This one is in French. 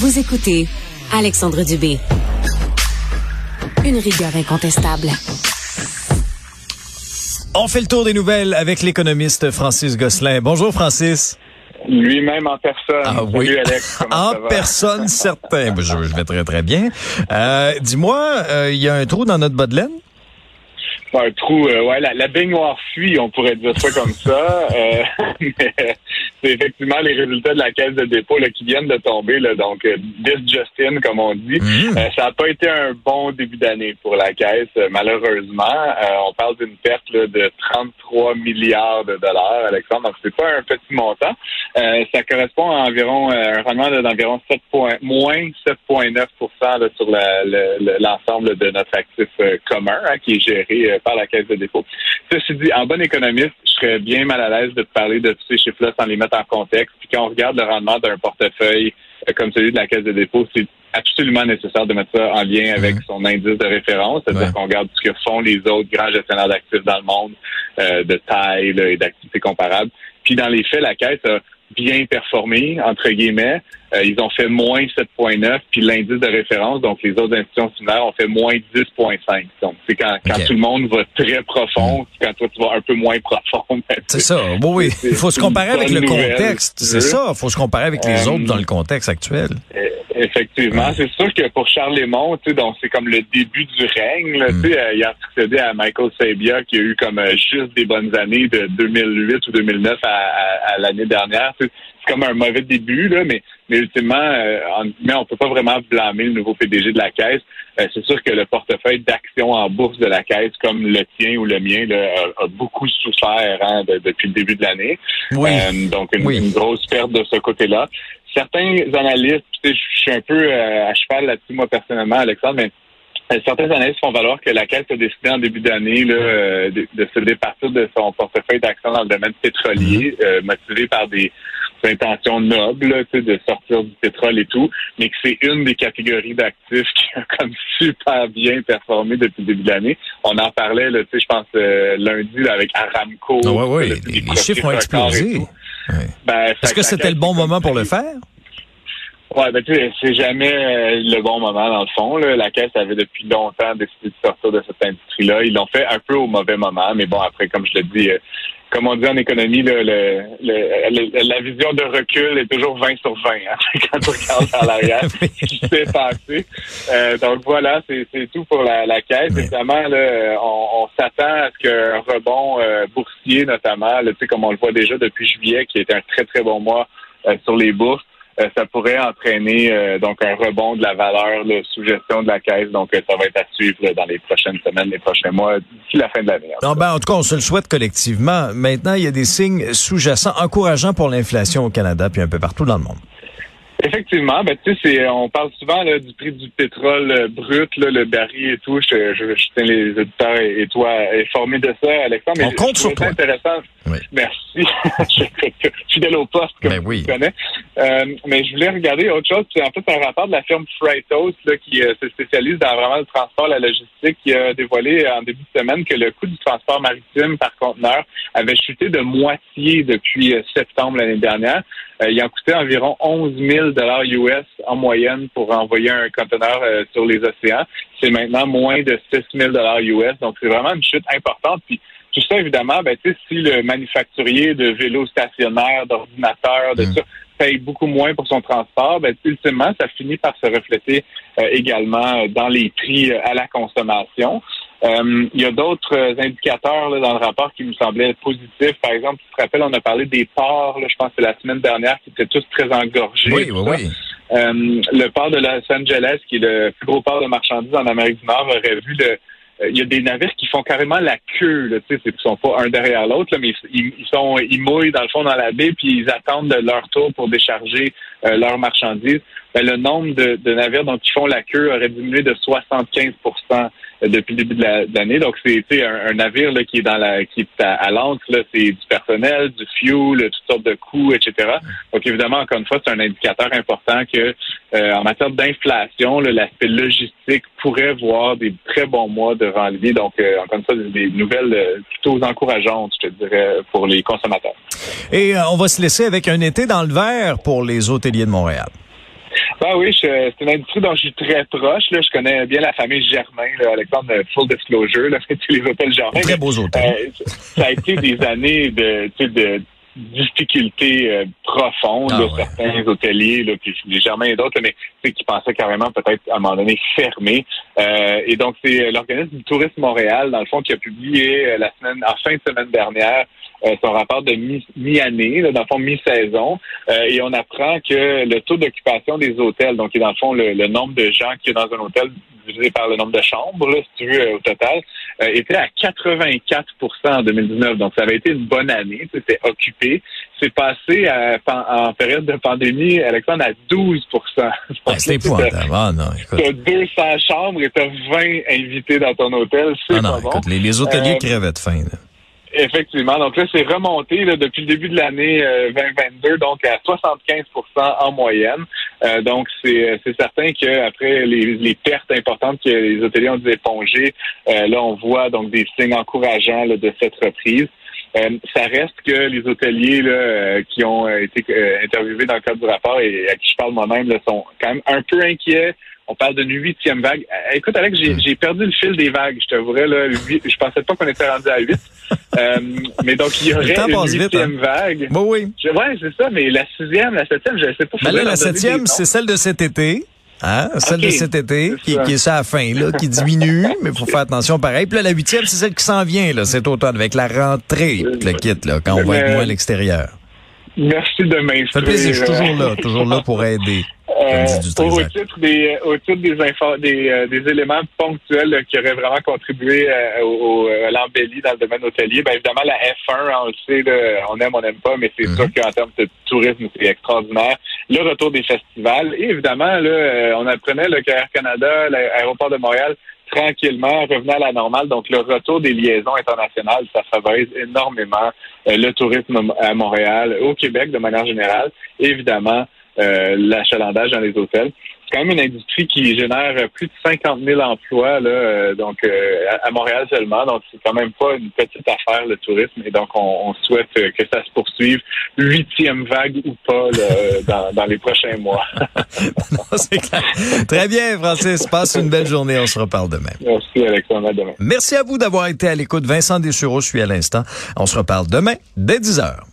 Vous écoutez Alexandre Dubé. Une rigueur incontestable. On fait le tour des nouvelles avec l'économiste Francis Gosselin. Bonjour Francis. Lui-même en personne. Ah oui. Salut Alex. Comment en ça va? personne, certain. Je, je vais très très bien. Euh, Dis-moi, euh, il y a un trou dans notre bas de laine? Un trou, euh, ouais, la, la baignoire fuit, on pourrait dire ça comme ça. Euh, mais c'est effectivement les résultats de la caisse de dépôt là, qui viennent de tomber. Là, donc, euh, this Justin, comme on dit. Mhm. Euh, ça n'a pas été un bon début d'année pour la caisse, euh, malheureusement. Euh, on parle d'une perte là, de 33 milliards de dollars, Alexandre. Donc, c'est pas un petit montant. Euh, ça correspond à environ euh, un rendement de- d'environ 7 points, moins 7,9 là, sur la- le- l'ensemble de notre actif euh, commun hein, qui est géré euh, par la Caisse de dépôt. Ceci dit, en bon économiste, je serais bien mal à l'aise de te parler de tous ces chiffres-là sans les mettre en contexte. Puis quand on regarde le rendement d'un portefeuille comme celui de la Caisse de dépôt, c'est absolument nécessaire de mettre ça en lien avec son indice de référence, c'est-à-dire Ouais. qu'on regarde ce que font les autres grands gestionnaires d'actifs dans le monde euh, de taille là, et d'activités comparables. Puis dans les faits, la Caisse a bien performé, entre guillemets. Euh, ils ont fait moins 7,9, puis l'indice de référence, donc les autres institutions similaires, ont fait moins 10,5. Donc, c'est quand, quand tout le monde va très profond, puis quand toi, tu vas un peu moins profond. C'est ça. Oui, oui. Il faut se comparer avec le nouvelle, contexte. C'est ça. Il faut se comparer avec les Euh, autres dans le contexte actuel. Euh, Effectivement, c'est sûr que pour Charles sais, donc c'est comme le début du règne. Là, Mm. tu sais, euh, il a succédé à Michael Sabia qui a eu comme euh, juste des bonnes années de 2008 ou 2009 à, à- à l'année dernière. C'est comme un mauvais début, là, mais, mais ultimement, euh, en guillemets, on peut pas vraiment blâmer le nouveau PDG de la Caisse. Euh, c'est sûr que le portefeuille d'actions en bourse de la Caisse, comme le tien ou le mien, là, a, a beaucoup souffert hein, de- depuis le début de l'année. Oui. Euh, donc, une, Oui. une grosse perte de ce côté-là. Certains analystes, je suis un peu euh, à cheval là-dessus, moi, personnellement, Alexandre, mais euh, certains analystes font valoir que la Caisse a décidé en début d'année là, euh, de, de se départir de son portefeuille d'actions dans le domaine pétrolier, euh, motivé par des intentions nobles, là, de sortir du pétrole et tout, mais que c'est une des catégories d'actifs qui a comme super bien performé depuis le début de l'année. On en parlait, je pense, euh, lundi là, avec Aramco. Oui, oui. le- Les, les chiffres ont explosé. Ben, Est-ce que c'était le bon moment pour le faire? Ouais, ben tu sais, c'est jamais euh, le bon moment dans le fond. Là. La Caisse avait depuis longtemps décidé de sortir de cette industrie-là. Ils l'ont fait un peu au mauvais moment, mais bon, après, comme je le dis, euh, comme on dit en économie, le, le- le- la vision de recul est toujours 20 sur 20 hein, quand tu regardes à l'arrière ce qui s'est passé. Euh, donc voilà, c'est c'est tout pour la, la Caisse. Oui. Évidemment, là, on, on s'attend à ce qu'un rebond euh, boursier, notamment, là, tu sais, comme on le voit déjà depuis juillet, qui était un très, très bon mois euh, sur les bourses, ça pourrait entraîner euh, donc un rebond de la valeur là, sous gestion de la caisse. Donc, euh, ça va être à suivre dans les prochaines semaines, les prochains mois, d'ici la fin de l'année. Non, ben, en tout cas, on se le souhaite collectivement. Maintenant, il y a des signes sous-jacents encourageants pour l'inflation au Canada puis un peu partout dans le monde. Effectivement, ben tu sais, on parle souvent là, du prix du pétrole euh, brut, là, le baril et tout. Je, je, je tiens les auditeurs et, et toi informés de ça, Alexandre. Mais On compte sur toi. intéressant. Oui. Merci. je suis fidèle au poste, comme Ben oui. tu connais. Euh, mais je voulais regarder autre chose. C'est en fait un rapport de la firme Freightos là, qui euh, se spécialise dans vraiment le transport, la logistique, qui a dévoilé en début de semaine que le coût du transport maritime par conteneur avait chuté de moitié depuis euh, septembre l'année dernière. Il en coûtait environ 11 000 US en moyenne pour envoyer un conteneur sur les océans. C'est maintenant moins de 6 000 US. Donc, c'est vraiment une chute importante. Puis, tout ça, évidemment, ben, tu sais, si le manufacturier de vélos stationnaires, d'ordinateurs, de Mm. ça, paye beaucoup moins pour son transport, ben, ultimement, ça finit par se refléter euh, également dans les prix euh, à la consommation. Euh, il y a d'autres euh, indicateurs là, dans le rapport qui me semblaient positifs. Par exemple, tu te rappelles, on a parlé des ports, là, je pense que c'est la semaine dernière, qui étaient tous très engorgés. Oui, oui, oui. Euh, le port de Los Angeles, qui est le plus gros port de marchandises en Amérique du Nord, aurait vu le. Euh, Il y a des navires qui font carrément la queue, là, tu sais, ils sont pas un derrière l'autre, mais ils, ils sont, ils mouillent dans le fond dans la baie, puis ils attendent leur tour pour décharger euh, leurs marchandises. Ben, le nombre de, navires dont ils font la queue aurait diminué de 75 depuis le début de la- de l'année. Donc, c'est un, un navire qui est à, à l'ancre, c'est du personnel, du fuel, toutes sortes de coûts, etc. Donc, évidemment, encore une fois, c'est un indicateur important que euh, en matière d'inflation, l'aspect logistique pourrait voir des très bons mois de rang-ligne. Donc, euh, encore une fois, des nouvelles euh, plutôt encourageantes, je dirais, pour les consommateurs. Et on va se laisser avec un été dans le vert pour les hôteliers de Montréal. Ben oui, c'est une industrie dont je suis très proche. Là. Je connais bien la famille Germain, là, Alexandre Full Disclosure, là, les hôtels Germain. Très beaux hôtels. Euh, ça a été des années de, de difficultés euh, profondes, ah, certains hôteliers, là, puis les Germains et d'autres, mais qui pensaient carrément peut-être à un moment donné fermer. Euh, et donc, c'est l'organisme du Tourisme Montréal, dans le fond, qui a publié la semaine, en fin de semaine dernière, euh, son rapport de mi-année, dans le fond mi-saison, euh, et on apprend que le taux d'occupation des hôtels, donc dans le fond le, nombre de gens qui est dans un hôtel divisé par le nombre de chambres, si tu veux, au total, euh, était à 84% en 2019. Donc ça avait été une bonne année, c'était occupé. C'est passé en période de pandémie, Alexandre, à 12 ah, C'est épouvantable. Ah, non, Tu as 200 chambres et tu as 20 invités dans ton hôtel. C'est ah, pas bon. les, hôteliers crevaient de faim. Effectivement. Donc là, c'est remonté depuis le début de l'année 2022, euh, donc à 75% en moyenne. Euh, donc c'est certain qu'après les, les pertes importantes que les hôteliers ont dû éponger, euh, là on voit donc des signes encourageants de cette reprise. Ça reste que les hôteliers là, qui ont été interviewés dans le cadre du rapport et à qui je parle moi-même sont quand même un peu inquiets on parle d'une huitième vague. Euh, écoute, Alex, j'ai perdu le fil des vagues. Je t'avouerais, là, je pensais pas qu'on était rendu à huit. Euh, mais donc, il y aurait une huitième hein. vague. Bon, oui. ouais, c'est ça, mais la sixième, la septième, je ne sais pas. Ben là, la septième, c'est celle de cet été. Hein? Celle de cet été, qui, qui, est ça à la fin, là, qui diminue, mais il faut faire attention pareil. Puis là, la huitième, c'est celle qui s'en vient, là, cet automne, avec la rentrée, le kit, là, quand on va être moins à l'extérieur. Merci de m'instruire. Ça fait plaisir, je suis toujours là, toujours là pour aider. Euh, au, titre des, au titre des, des, euh, des éléments ponctuels qui auraient vraiment contribué euh, au, à l'embellie dans le domaine hôtelier, bien évidemment la F1, on le sait, on aime, on n'aime pas, mais c'est sûr mhm. qu'en termes de tourisme, c'est extraordinaire. Le retour des festivals, et évidemment, là, on apprenait le Canada, l'aéroport de Montréal, tranquillement revenait à la normale. Donc, le retour des liaisons internationales, ça favorise énormément le tourisme à Montréal, au Québec de manière générale. évidemment, euh, l'achalandage dans les hôtels. C'est quand même une industrie qui génère plus de 50 000 emplois là, euh, donc euh, à Montréal seulement. Donc c'est quand même pas une petite affaire le tourisme. Et donc on, souhaite que ça se poursuive, huitième vague ou pas dans, dans, les prochains mois. clair. Très bien, Francis. Passe une belle journée. On se reparle demain. Merci Alexandre. À demain. Merci à vous d'avoir été à l'écoute. Vincent Dessureau, je suis à l'instant. On se reparle demain dès 10 heures.